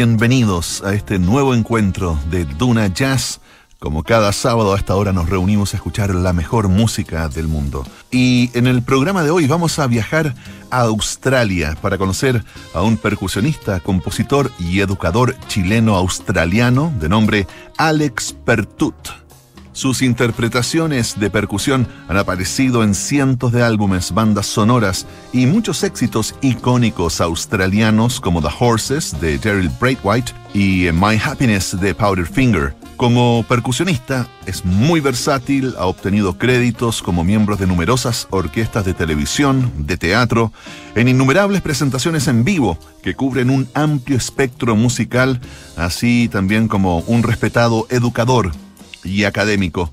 bienvenidos a este nuevo encuentro de Duna Jazz. Como cada sábado a esta hora nos reunimos a escuchar la mejor música del mundo. Y en el programa de hoy vamos a viajar a Australia para conocer a un percusionista, compositor y educador chileno-australiano de nombre Alex Pertut. Sus interpretaciones de percusión han aparecido en cientos de álbumes, bandas sonoras y muchos éxitos icónicos australianos como The Horses de Gerald Braithwaite y My Happiness de Powderfinger. Como percusionista es muy versátil, ha obtenido créditos como miembro de numerosas orquestas de televisión, de teatro, en innumerables presentaciones en vivo que cubren un amplio espectro musical, así también como un respetado educador y académico.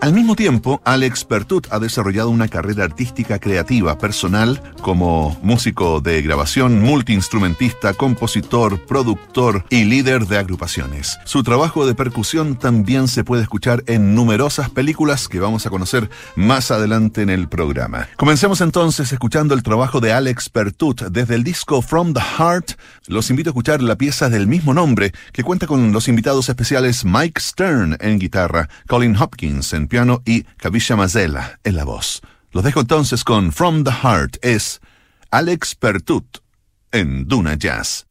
Al mismo tiempo, Alex Pertut ha desarrollado una carrera artística creativa personal como músico de grabación, multiinstrumentista, compositor, productor y líder de agrupaciones. Su trabajo de percusión también se puede escuchar en numerosas películas que vamos a conocer más adelante en el programa. Comencemos entonces escuchando el trabajo de Alex Pertut desde el disco From the Heart. Los invito a escuchar la pieza del mismo nombre que cuenta con los invitados especiales Mike Stern en guitarra, Colin Hopkins en piano y Kavisha Mazela en la voz. Los dejo entonces con From the Heart es Alex Pertut en Duna Jazz.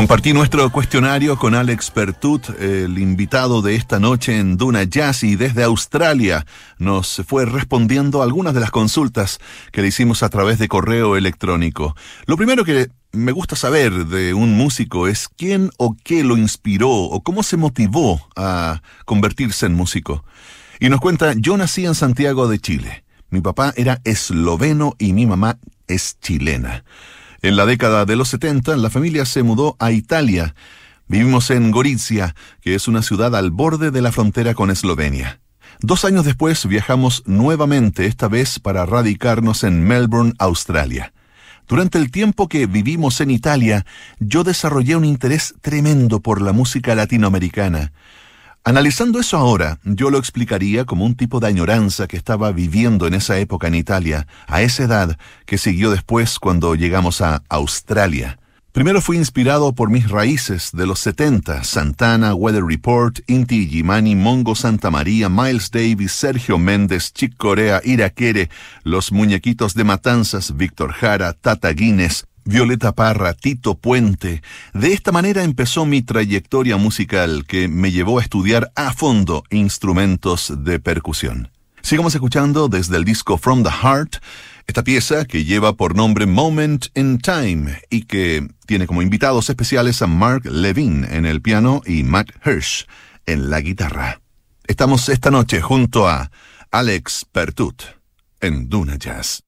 Compartí nuestro cuestionario con Alex Pertut, el invitado de esta noche en Duna Jazz y desde Australia nos fue respondiendo algunas de las consultas que le hicimos a través de correo electrónico. Lo primero que me gusta saber de un músico es quién o qué lo inspiró o cómo se motivó a convertirse en músico. Y nos cuenta, yo nací en Santiago de Chile. Mi papá era esloveno y mi mamá es chilena. En la década de los 70, la familia se mudó a Italia. Vivimos en Gorizia, que es una ciudad al borde de la frontera con Eslovenia. Dos años después viajamos nuevamente, esta vez para radicarnos en Melbourne, Australia. Durante el tiempo que vivimos en Italia, yo desarrollé un interés tremendo por la música latinoamericana. Analizando eso ahora, yo lo explicaría como un tipo de añoranza que estaba viviendo en esa época en Italia, a esa edad que siguió después cuando llegamos a Australia. Primero fui inspirado por mis raíces de los 70, Santana, Weather Report, Inti Gimani, Mongo Santa María, Miles Davis, Sergio Méndez, Chick Corea, Iraquere, Los Muñequitos de Matanzas, Víctor Jara, Tata Guinness, Violeta Parra, Tito Puente. De esta manera empezó mi trayectoria musical que me llevó a estudiar a fondo instrumentos de percusión. Sigamos escuchando desde el disco From the Heart esta pieza que lleva por nombre Moment in Time y que tiene como invitados especiales a Mark Levine en el piano y Matt Hirsch en la guitarra. Estamos esta noche junto a Alex Pertut en Duna Jazz.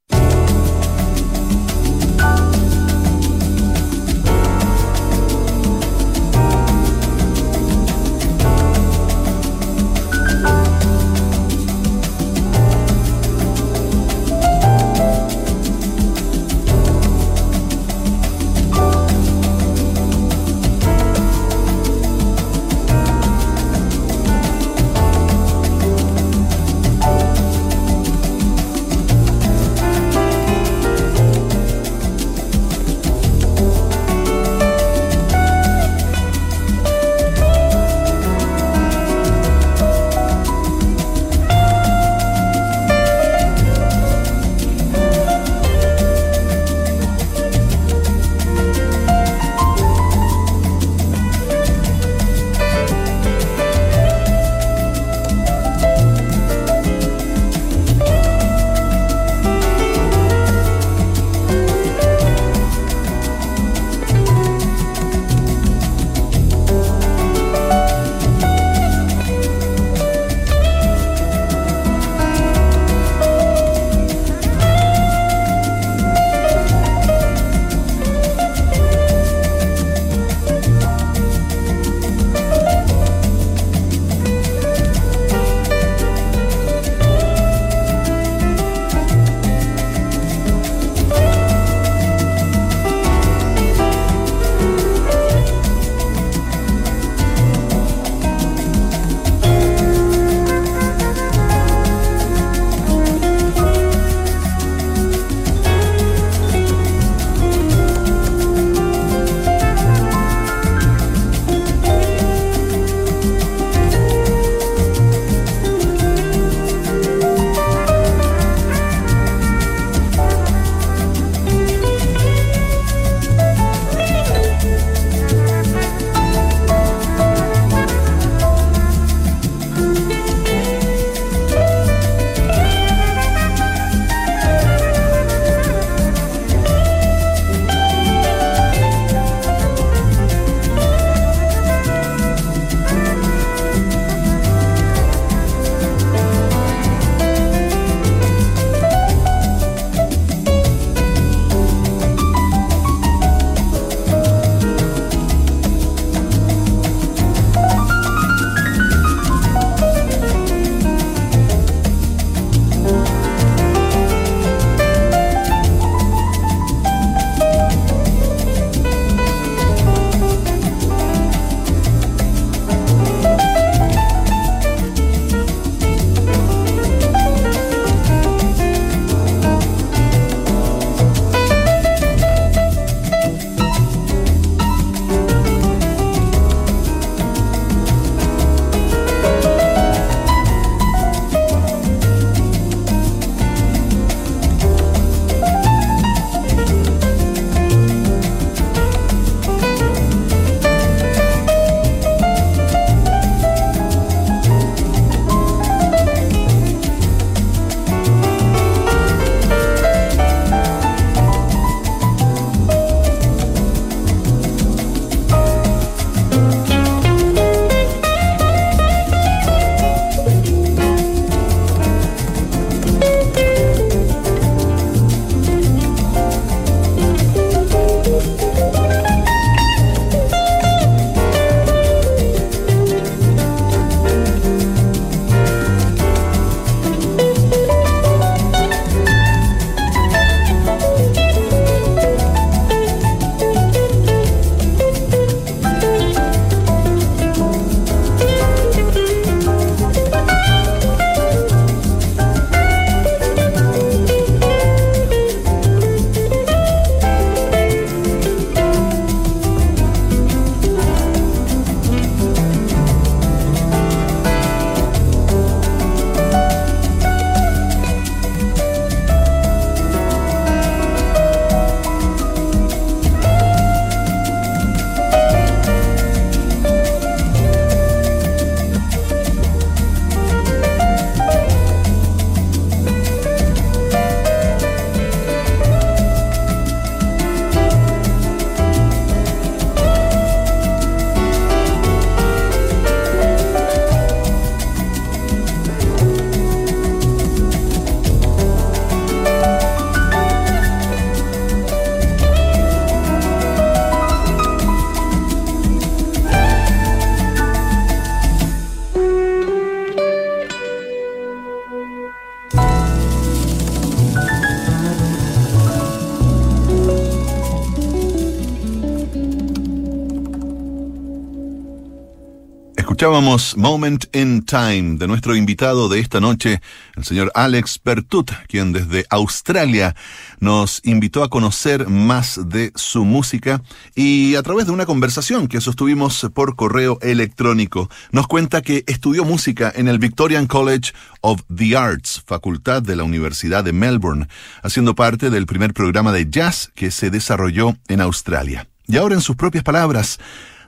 Escuchábamos Moment in Time de nuestro invitado de esta noche, el señor Alex Pertut, quien desde Australia nos invitó a conocer más de su música y a través de una conversación que sostuvimos por correo electrónico, nos cuenta que estudió música en el Victorian College of the Arts, facultad de la Universidad de Melbourne, haciendo parte del primer programa de jazz que se desarrolló en Australia. Y ahora en sus propias palabras,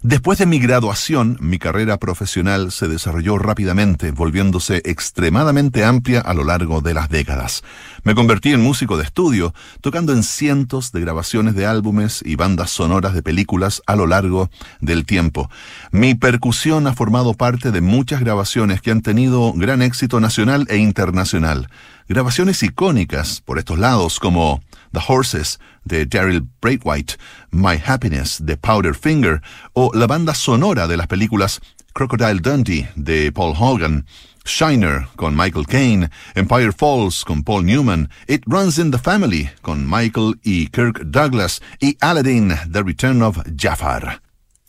Después de mi graduación, mi carrera profesional se desarrolló rápidamente, volviéndose extremadamente amplia a lo largo de las décadas. Me convertí en músico de estudio, tocando en cientos de grabaciones de álbumes y bandas sonoras de películas a lo largo del tiempo. Mi percusión ha formado parte de muchas grabaciones que han tenido gran éxito nacional e internacional. Grabaciones icónicas por estos lados como The Horses de Daryl Braithwaite, My Happiness de Powderfinger o la banda sonora de las películas Crocodile Dundee de Paul Hogan, Shiner con Michael Caine, Empire Falls con Paul Newman, It Runs in the Family con Michael y Kirk Douglas y Aladdin, The Return of Jafar.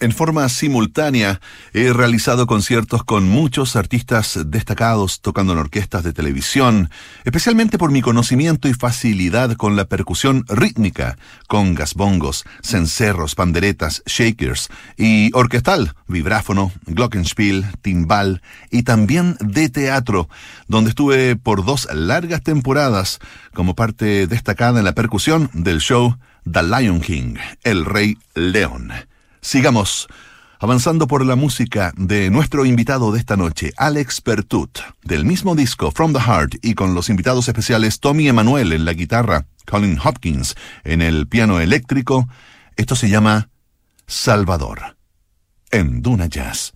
En forma simultánea he realizado conciertos con muchos artistas destacados tocando en orquestas de televisión, especialmente por mi conocimiento y facilidad con la percusión rítmica, congas, bongos, cencerros, panderetas, shakers y orquestal, vibráfono, glockenspiel, timbal y también de teatro, donde estuve por dos largas temporadas como parte destacada en la percusión del show The Lion King, el Rey León. Sigamos avanzando por la música de nuestro invitado de esta noche, Alex Pertut, del mismo disco From the Heart y con los invitados especiales Tommy Emanuel en la guitarra, Colin Hopkins en el piano eléctrico. Esto se llama Salvador, en Duna Jazz.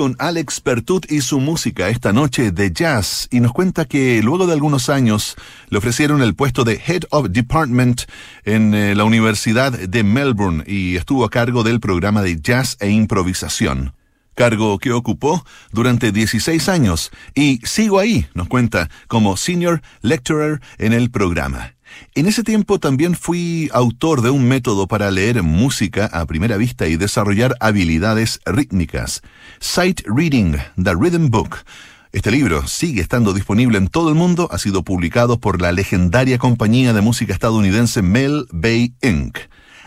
Con Alex Pertut y su música esta noche de jazz y nos cuenta que luego de algunos años le ofrecieron el puesto de Head of Department en eh, la Universidad de Melbourne y estuvo a cargo del programa de jazz e improvisación. Cargo que ocupó durante 16 años y sigo ahí, nos cuenta, como Senior Lecturer en el programa. En ese tiempo también fui autor de un método para leer música a primera vista y desarrollar habilidades rítmicas. Sight Reading, The Rhythm Book. Este libro sigue estando disponible en todo el mundo, ha sido publicado por la legendaria compañía de música estadounidense Mel Bay Inc.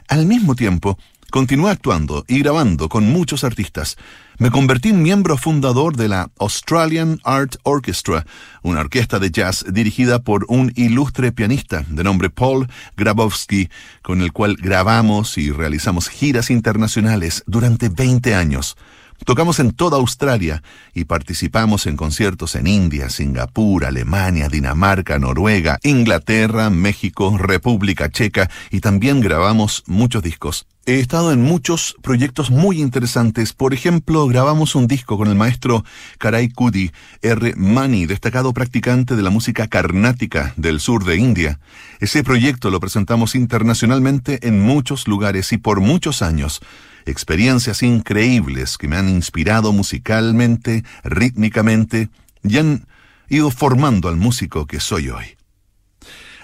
Al mismo tiempo, continué actuando y grabando con muchos artistas. Me convertí en miembro fundador de la Australian Art Orchestra, una orquesta de jazz dirigida por un ilustre pianista de nombre Paul Grabowski, con el cual grabamos y realizamos giras internacionales durante 20 años. Tocamos en toda Australia y participamos en conciertos en India, Singapur, Alemania, Dinamarca, Noruega, Inglaterra, México, República Checa y también grabamos muchos discos. He estado en muchos proyectos muy interesantes. Por ejemplo, grabamos un disco con el maestro Karai Kudi R. Mani, destacado practicante de la música carnática del sur de India. Ese proyecto lo presentamos internacionalmente en muchos lugares y por muchos años experiencias increíbles que me han inspirado musicalmente, rítmicamente y han ido formando al músico que soy hoy.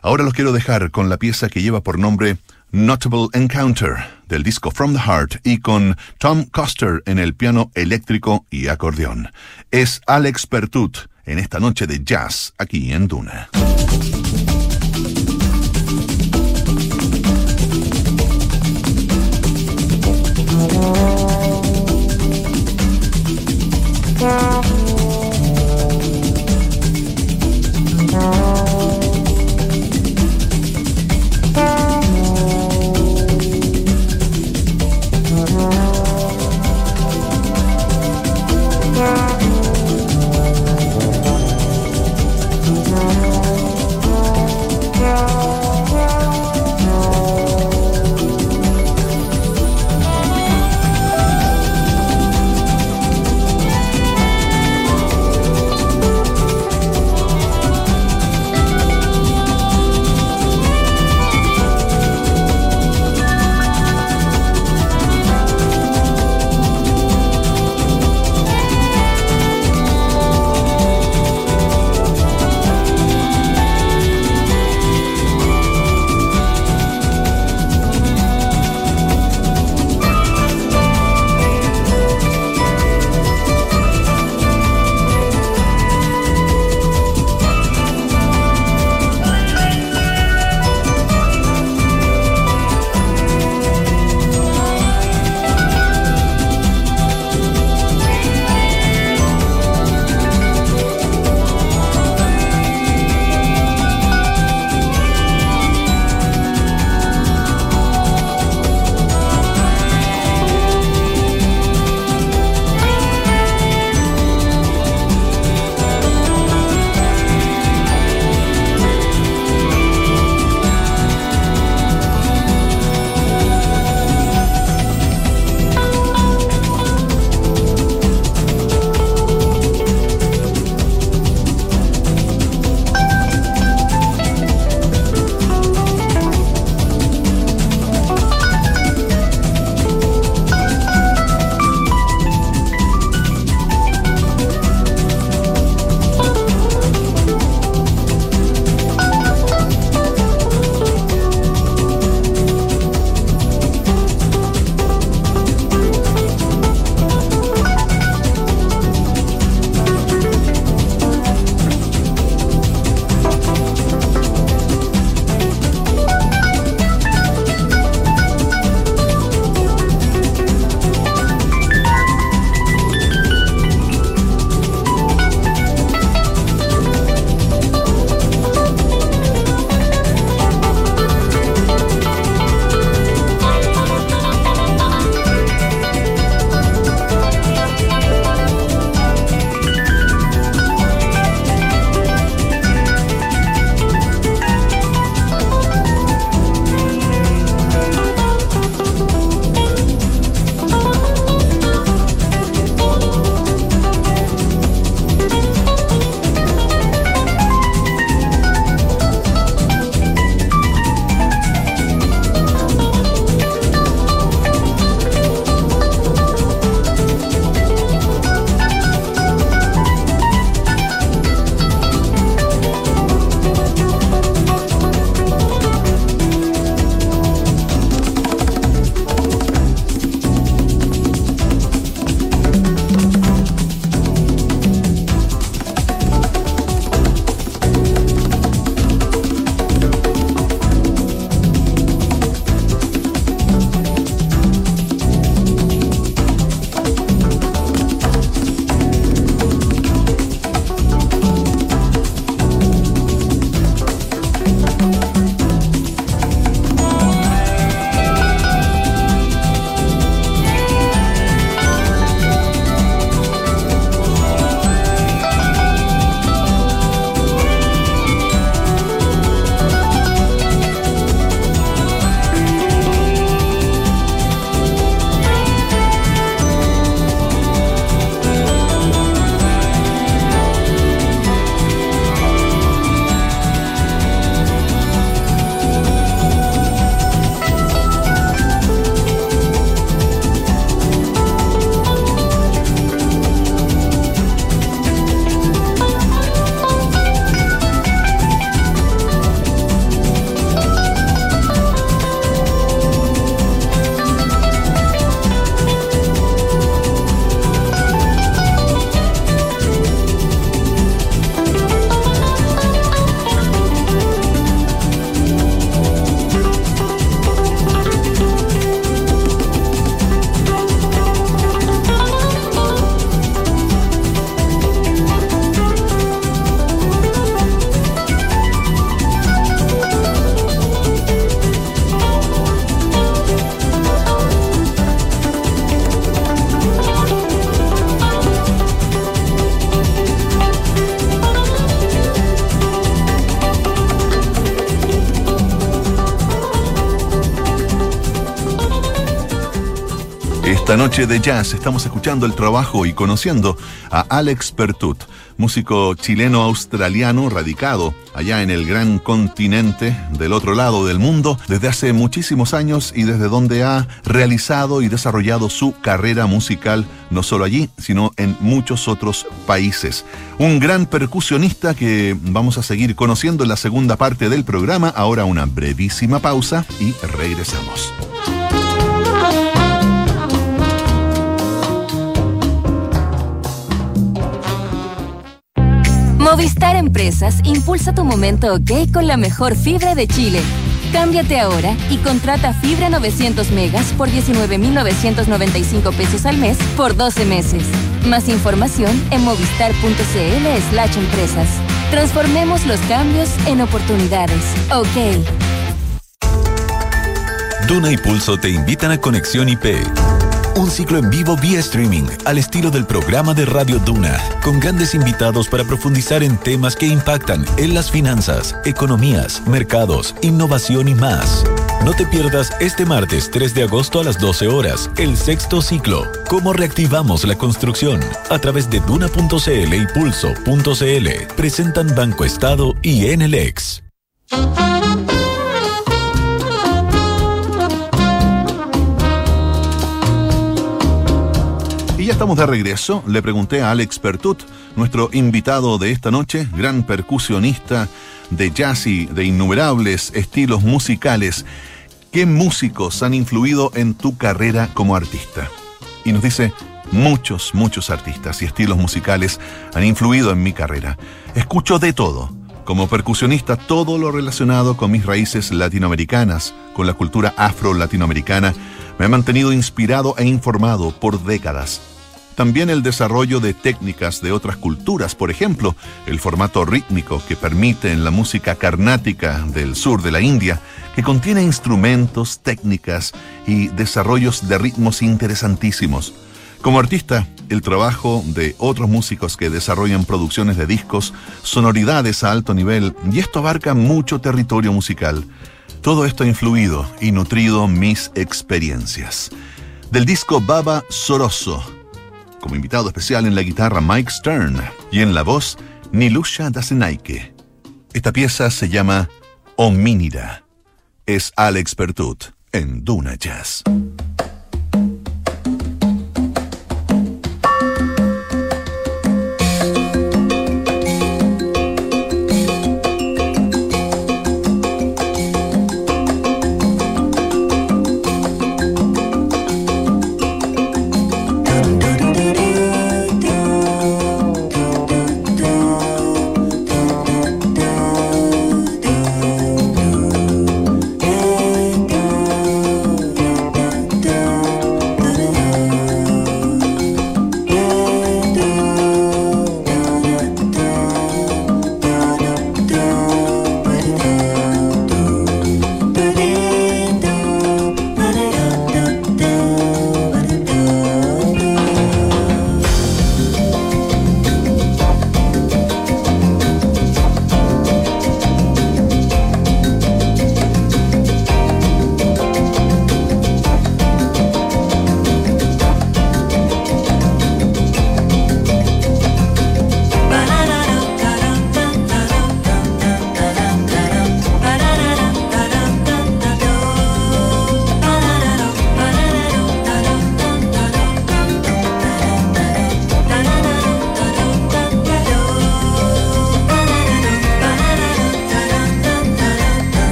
Ahora los quiero dejar con la pieza que lleva por nombre Notable Encounter del disco From the Heart y con Tom Custer en el piano eléctrico y acordeón. Es Alex Pertut en esta noche de jazz aquí en Duna. Noche de jazz estamos escuchando el trabajo y conociendo a Alex Pertut, músico chileno-australiano radicado allá en el gran continente del otro lado del mundo desde hace muchísimos años y desde donde ha realizado y desarrollado su carrera musical no solo allí, sino en muchos otros países. Un gran percusionista que vamos a seguir conociendo en la segunda parte del programa. Ahora una brevísima pausa y regresamos. Movistar Empresas impulsa tu momento OK con la mejor fibra de Chile. Cámbiate ahora y contrata fibra 900 megas por 19.995 pesos al mes por 12 meses. Más información en movistar.cl slash empresas. Transformemos los cambios en oportunidades. OK. Duna y Pulso te invitan a Conexión IP un ciclo en vivo vía streaming al estilo del programa de Radio Duna, con grandes invitados para profundizar en temas que impactan en las finanzas, economías, mercados, innovación y más. No te pierdas este martes 3 de agosto a las 12 horas, el sexto ciclo, Cómo reactivamos la construcción, a través de duna.cl y pulso.cl. Presentan Banco Estado y NLEX. Ya estamos de regreso. Le pregunté a Alex Pertut, nuestro invitado de esta noche, gran percusionista de jazz y de innumerables estilos musicales, ¿qué músicos han influido en tu carrera como artista? Y nos dice, muchos, muchos artistas y estilos musicales han influido en mi carrera. Escucho de todo. Como percusionista, todo lo relacionado con mis raíces latinoamericanas, con la cultura afro-latinoamericana, me ha mantenido inspirado e informado por décadas. También el desarrollo de técnicas de otras culturas, por ejemplo, el formato rítmico que permite en la música carnática del sur de la India, que contiene instrumentos, técnicas y desarrollos de ritmos interesantísimos. Como artista, el trabajo de otros músicos que desarrollan producciones de discos, sonoridades a alto nivel, y esto abarca mucho territorio musical. Todo esto ha influido y nutrido mis experiencias. Del disco Baba Soroso, como invitado especial en la guitarra Mike Stern y en la voz Nilusha Dasenaike. Esta pieza se llama Homínida. Es Alex Pertut en Duna Jazz.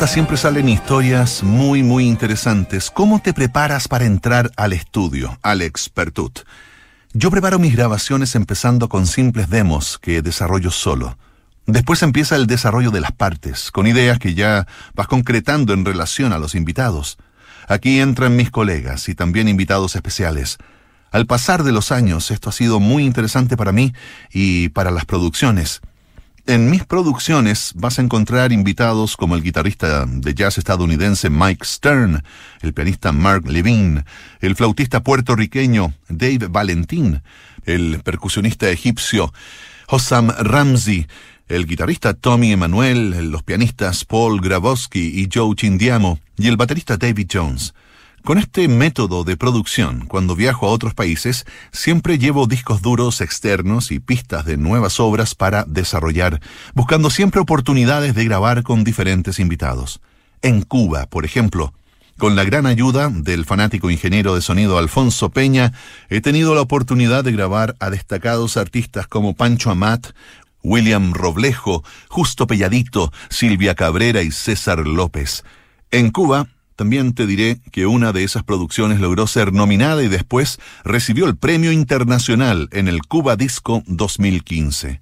Siempre salen historias muy, muy interesantes. ¿Cómo te preparas para entrar al estudio, al expertut? Yo preparo mis grabaciones empezando con simples demos que desarrollo solo. Después empieza el desarrollo de las partes, con ideas que ya vas concretando en relación a los invitados. Aquí entran mis colegas y también invitados especiales. Al pasar de los años, esto ha sido muy interesante para mí y para las producciones. En mis producciones vas a encontrar invitados como el guitarrista de jazz estadounidense Mike Stern, el pianista Mark Levine, el flautista puertorriqueño Dave Valentín, el percusionista egipcio Hossam Ramsey, el guitarrista Tommy Emanuel, los pianistas Paul Grabowski y Joe Chindiamo y el baterista David Jones. Con este método de producción, cuando viajo a otros países, siempre llevo discos duros externos y pistas de nuevas obras para desarrollar, buscando siempre oportunidades de grabar con diferentes invitados. En Cuba, por ejemplo, con la gran ayuda del fanático ingeniero de sonido Alfonso Peña, he tenido la oportunidad de grabar a destacados artistas como Pancho Amat, William Roblejo, Justo Pelladito, Silvia Cabrera y César López. En Cuba también te diré que una de esas producciones logró ser nominada y después recibió el premio internacional en el Cuba Disco 2015.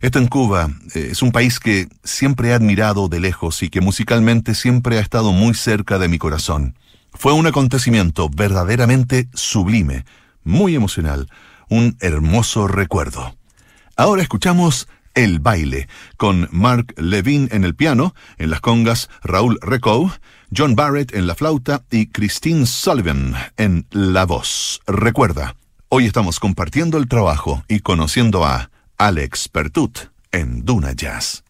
Esto en Cuba eh, es un país que siempre he admirado de lejos y que musicalmente siempre ha estado muy cerca de mi corazón. Fue un acontecimiento verdaderamente sublime, muy emocional, un hermoso recuerdo. Ahora escuchamos El baile, con Mark Levine en el piano, en las congas Raúl Recou, John Barrett en la flauta y Christine Sullivan en la voz. Recuerda, hoy estamos compartiendo el trabajo y conociendo a Alex Pertut en Duna Jazz.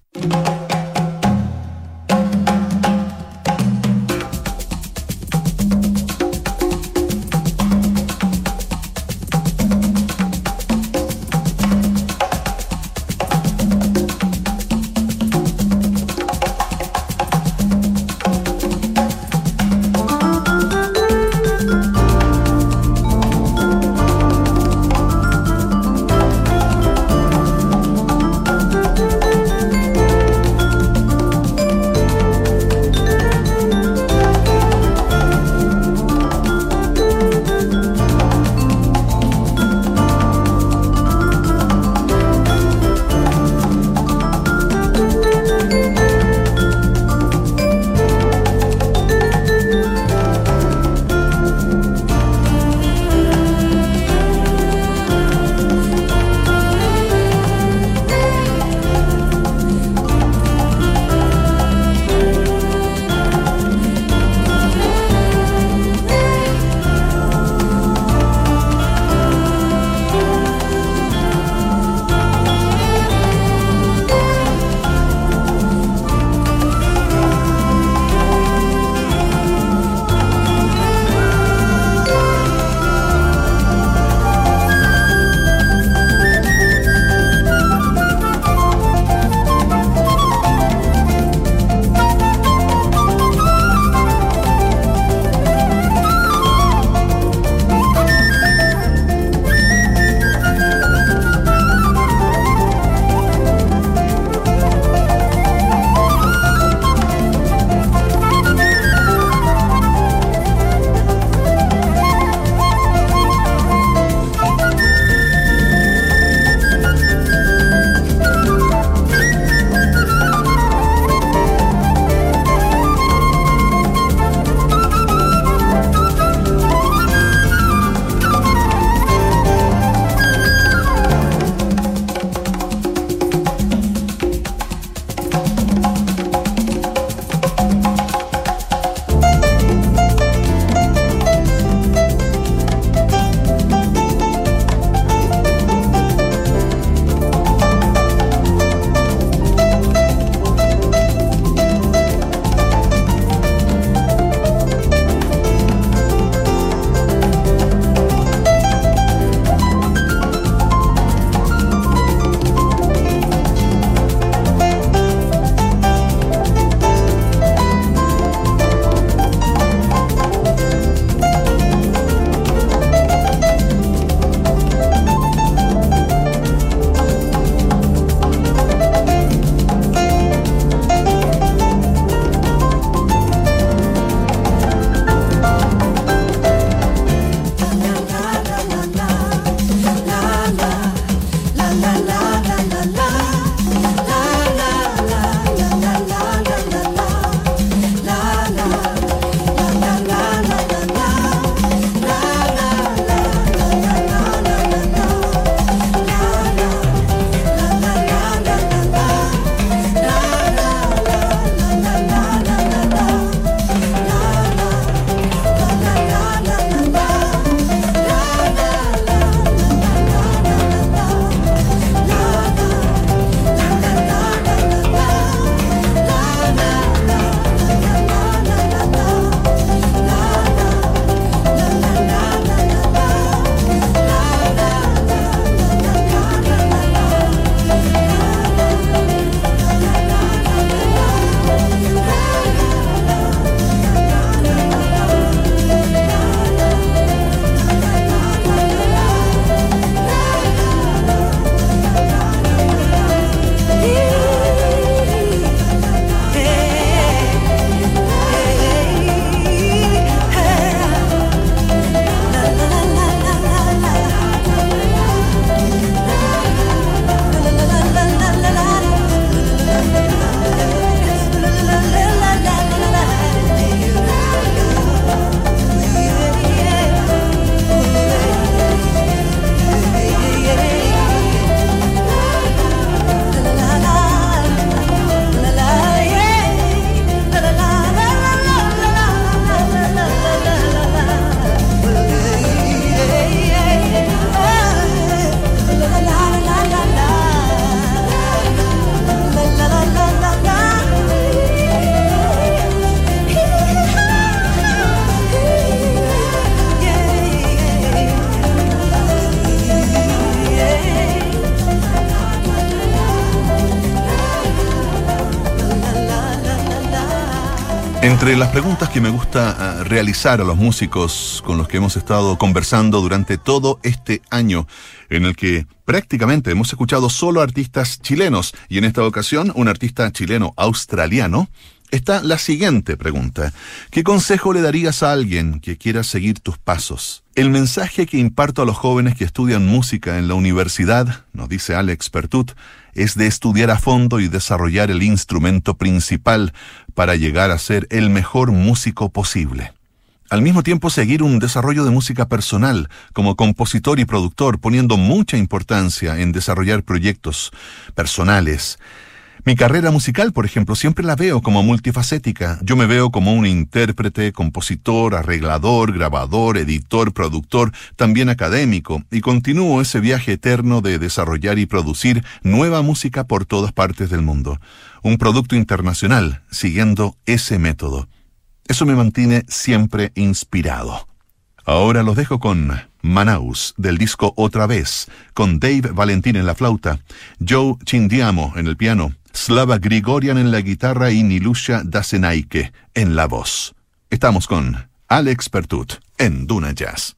Entre las preguntas que me gusta ah, realizar a los músicos con los que hemos estado conversando durante todo este año, en el que prácticamente hemos escuchado solo artistas chilenos y en esta ocasión un artista chileno australiano, está la siguiente pregunta. ¿Qué consejo le darías a alguien que quiera seguir tus pasos? El mensaje que imparto a los jóvenes que estudian música en la universidad, nos dice Alex Pertut, es de estudiar a fondo y desarrollar el instrumento principal para llegar a ser el mejor músico posible. Al mismo tiempo seguir un desarrollo de música personal como compositor y productor, poniendo mucha importancia en desarrollar proyectos personales, mi carrera musical, por ejemplo, siempre la veo como multifacética. Yo me veo como un intérprete, compositor, arreglador, grabador, editor, productor, también académico, y continúo ese viaje eterno de desarrollar y producir nueva música por todas partes del mundo. Un producto internacional, siguiendo ese método. Eso me mantiene siempre inspirado. Ahora los dejo con Manaus, del disco Otra vez, con Dave Valentín en la flauta, Joe Chindiamo en el piano, Slava Grigorian en la guitarra y Nilusha Dasenaike en la voz. Estamos con Alex Pertut en Duna Jazz.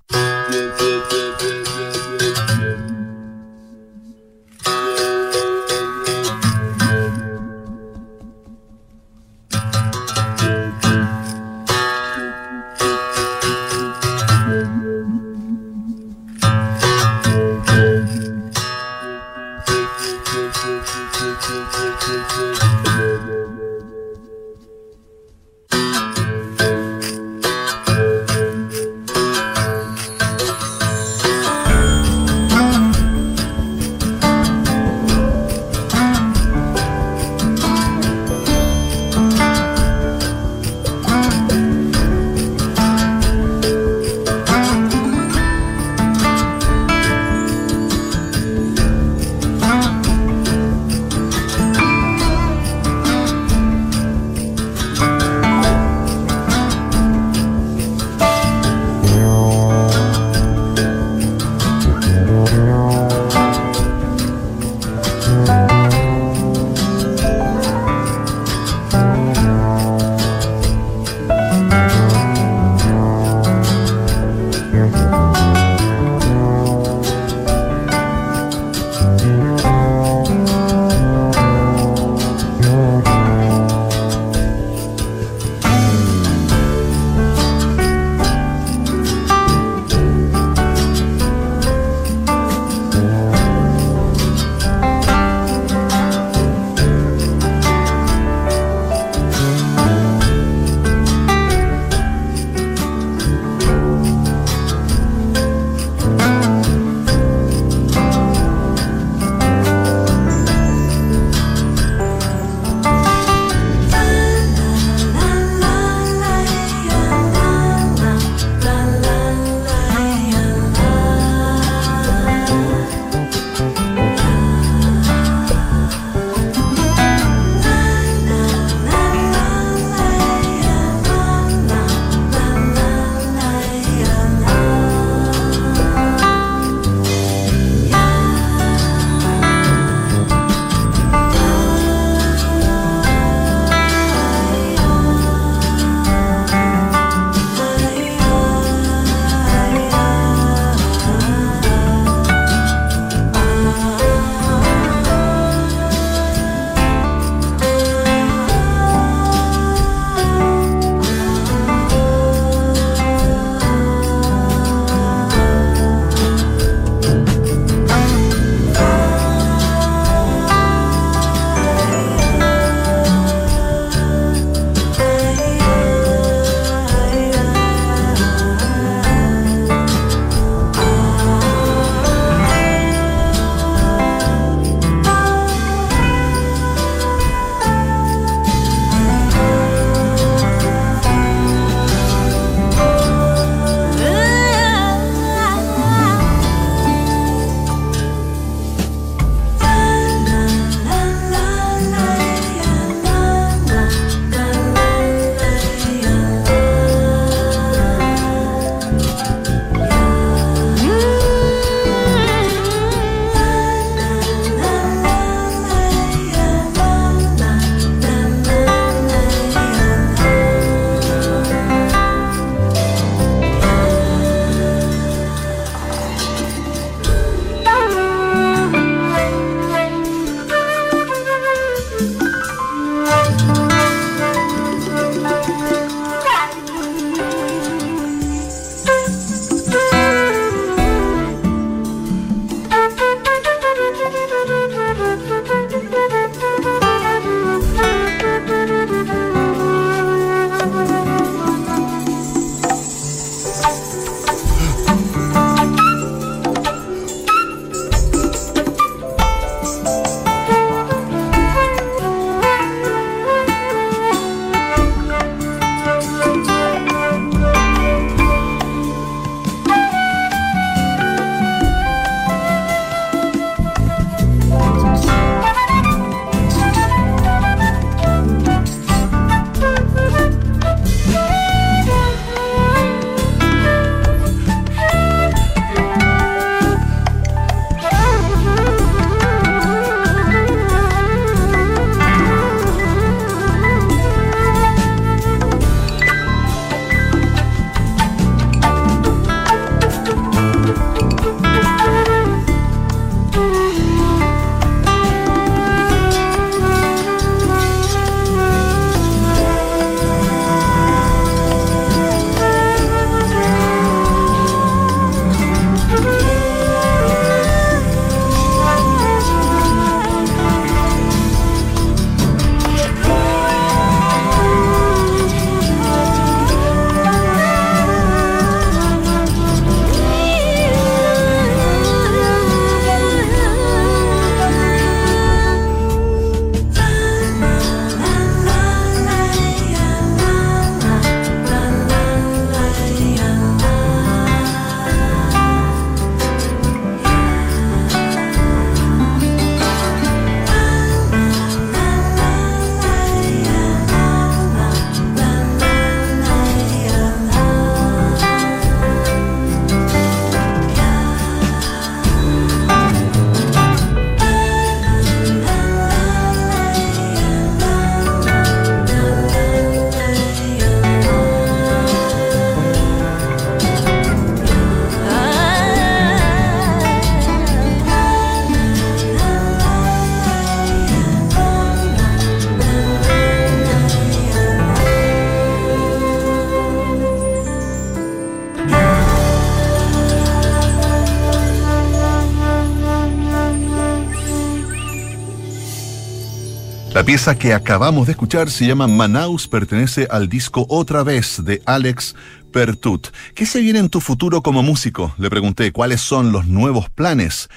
Pieza que acabamos de escuchar se llama Manaus, pertenece al disco Otra vez de Alex Pertut. ¿Qué se viene en tu futuro como músico? Le pregunté cuáles son los nuevos planes.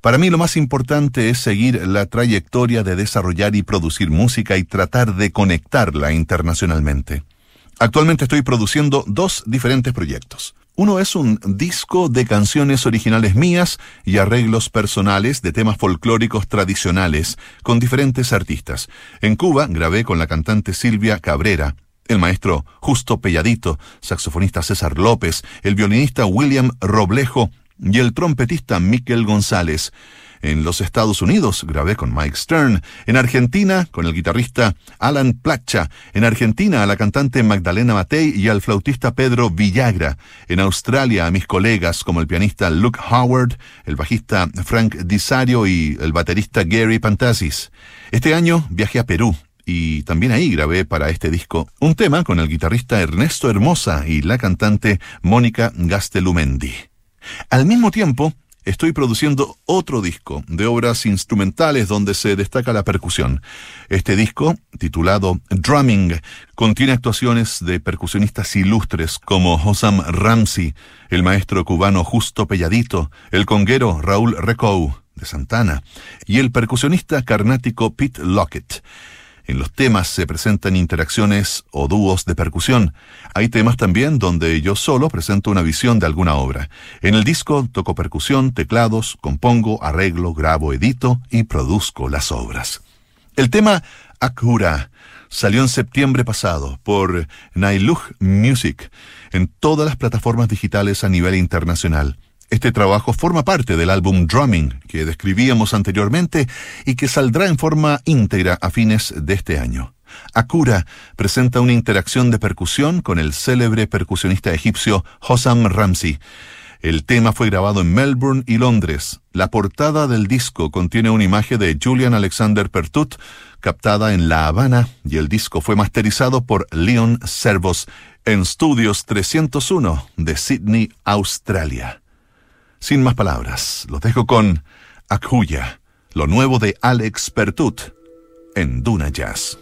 Para mí lo más importante es seguir la trayectoria de desarrollar y producir música y tratar de conectarla internacionalmente. Actualmente estoy produciendo dos diferentes proyectos. Uno es un disco de canciones originales mías y arreglos personales de temas folclóricos tradicionales con diferentes artistas. En Cuba grabé con la cantante Silvia Cabrera, el maestro Justo Pelladito, saxofonista César López, el violinista William Roblejo y el trompetista Miquel González. En los Estados Unidos grabé con Mike Stern. En Argentina con el guitarrista Alan Placha. En Argentina a la cantante Magdalena Matei y al flautista Pedro Villagra. En Australia a mis colegas como el pianista Luke Howard, el bajista Frank Disario y el baterista Gary Pantasis. Este año viajé a Perú y también ahí grabé para este disco un tema con el guitarrista Ernesto Hermosa y la cantante Mónica Gastelumendi. Al mismo tiempo, estoy produciendo otro disco de obras instrumentales donde se destaca la percusión. Este disco, titulado Drumming, contiene actuaciones de percusionistas ilustres como Hosam Ramsey, el maestro cubano Justo Pelladito, el conguero Raúl Recou de Santana y el percusionista carnático Pete Lockett. En los temas se presentan interacciones o dúos de percusión. Hay temas también donde yo solo presento una visión de alguna obra. En el disco toco percusión, teclados, compongo, arreglo, grabo, edito y produzco las obras. El tema Akura salió en septiembre pasado por Nailuh Music en todas las plataformas digitales a nivel internacional. Este trabajo forma parte del álbum Drumming que describíamos anteriormente y que saldrá en forma íntegra a fines de este año. Akura presenta una interacción de percusión con el célebre percusionista egipcio Hossam Ramsey. El tema fue grabado en Melbourne y Londres. La portada del disco contiene una imagen de Julian Alexander Pertut captada en La Habana y el disco fue masterizado por Leon Servos en Studios 301 de Sydney, Australia. Sin más palabras, los dejo con Akuya, lo nuevo de Alex Pertut en Duna Jazz.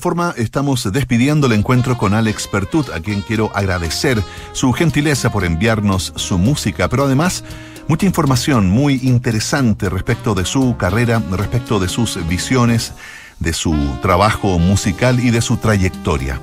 Forma estamos despidiendo el encuentro con Alex Pertut, a quien quiero agradecer su gentileza por enviarnos su música, pero además mucha información muy interesante respecto de su carrera, respecto de sus visiones, de su trabajo musical y de su trayectoria.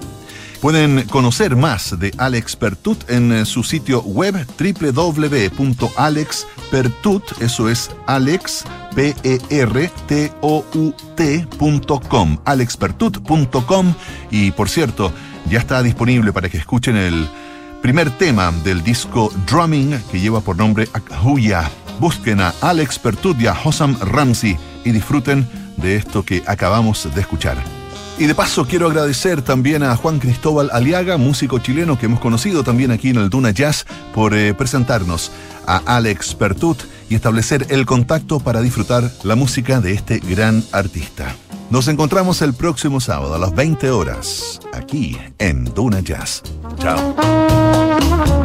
Pueden conocer más de Alex Pertut en eh, su sitio web www.alexpertut, eso es Alex p e r t o u t.com, alexpertut.com y por cierto, ya está disponible para que escuchen el primer tema del disco Drumming que lleva por nombre Akhuya. Busquen a Alex Pertut y a Hossam Ramsey y disfruten de esto que acabamos de escuchar. Y de paso quiero agradecer también a Juan Cristóbal Aliaga, músico chileno que hemos conocido también aquí en el Duna Jazz, por eh, presentarnos a Alex Pertut y establecer el contacto para disfrutar la música de este gran artista. Nos encontramos el próximo sábado a las 20 horas, aquí en Duna Jazz. Chao.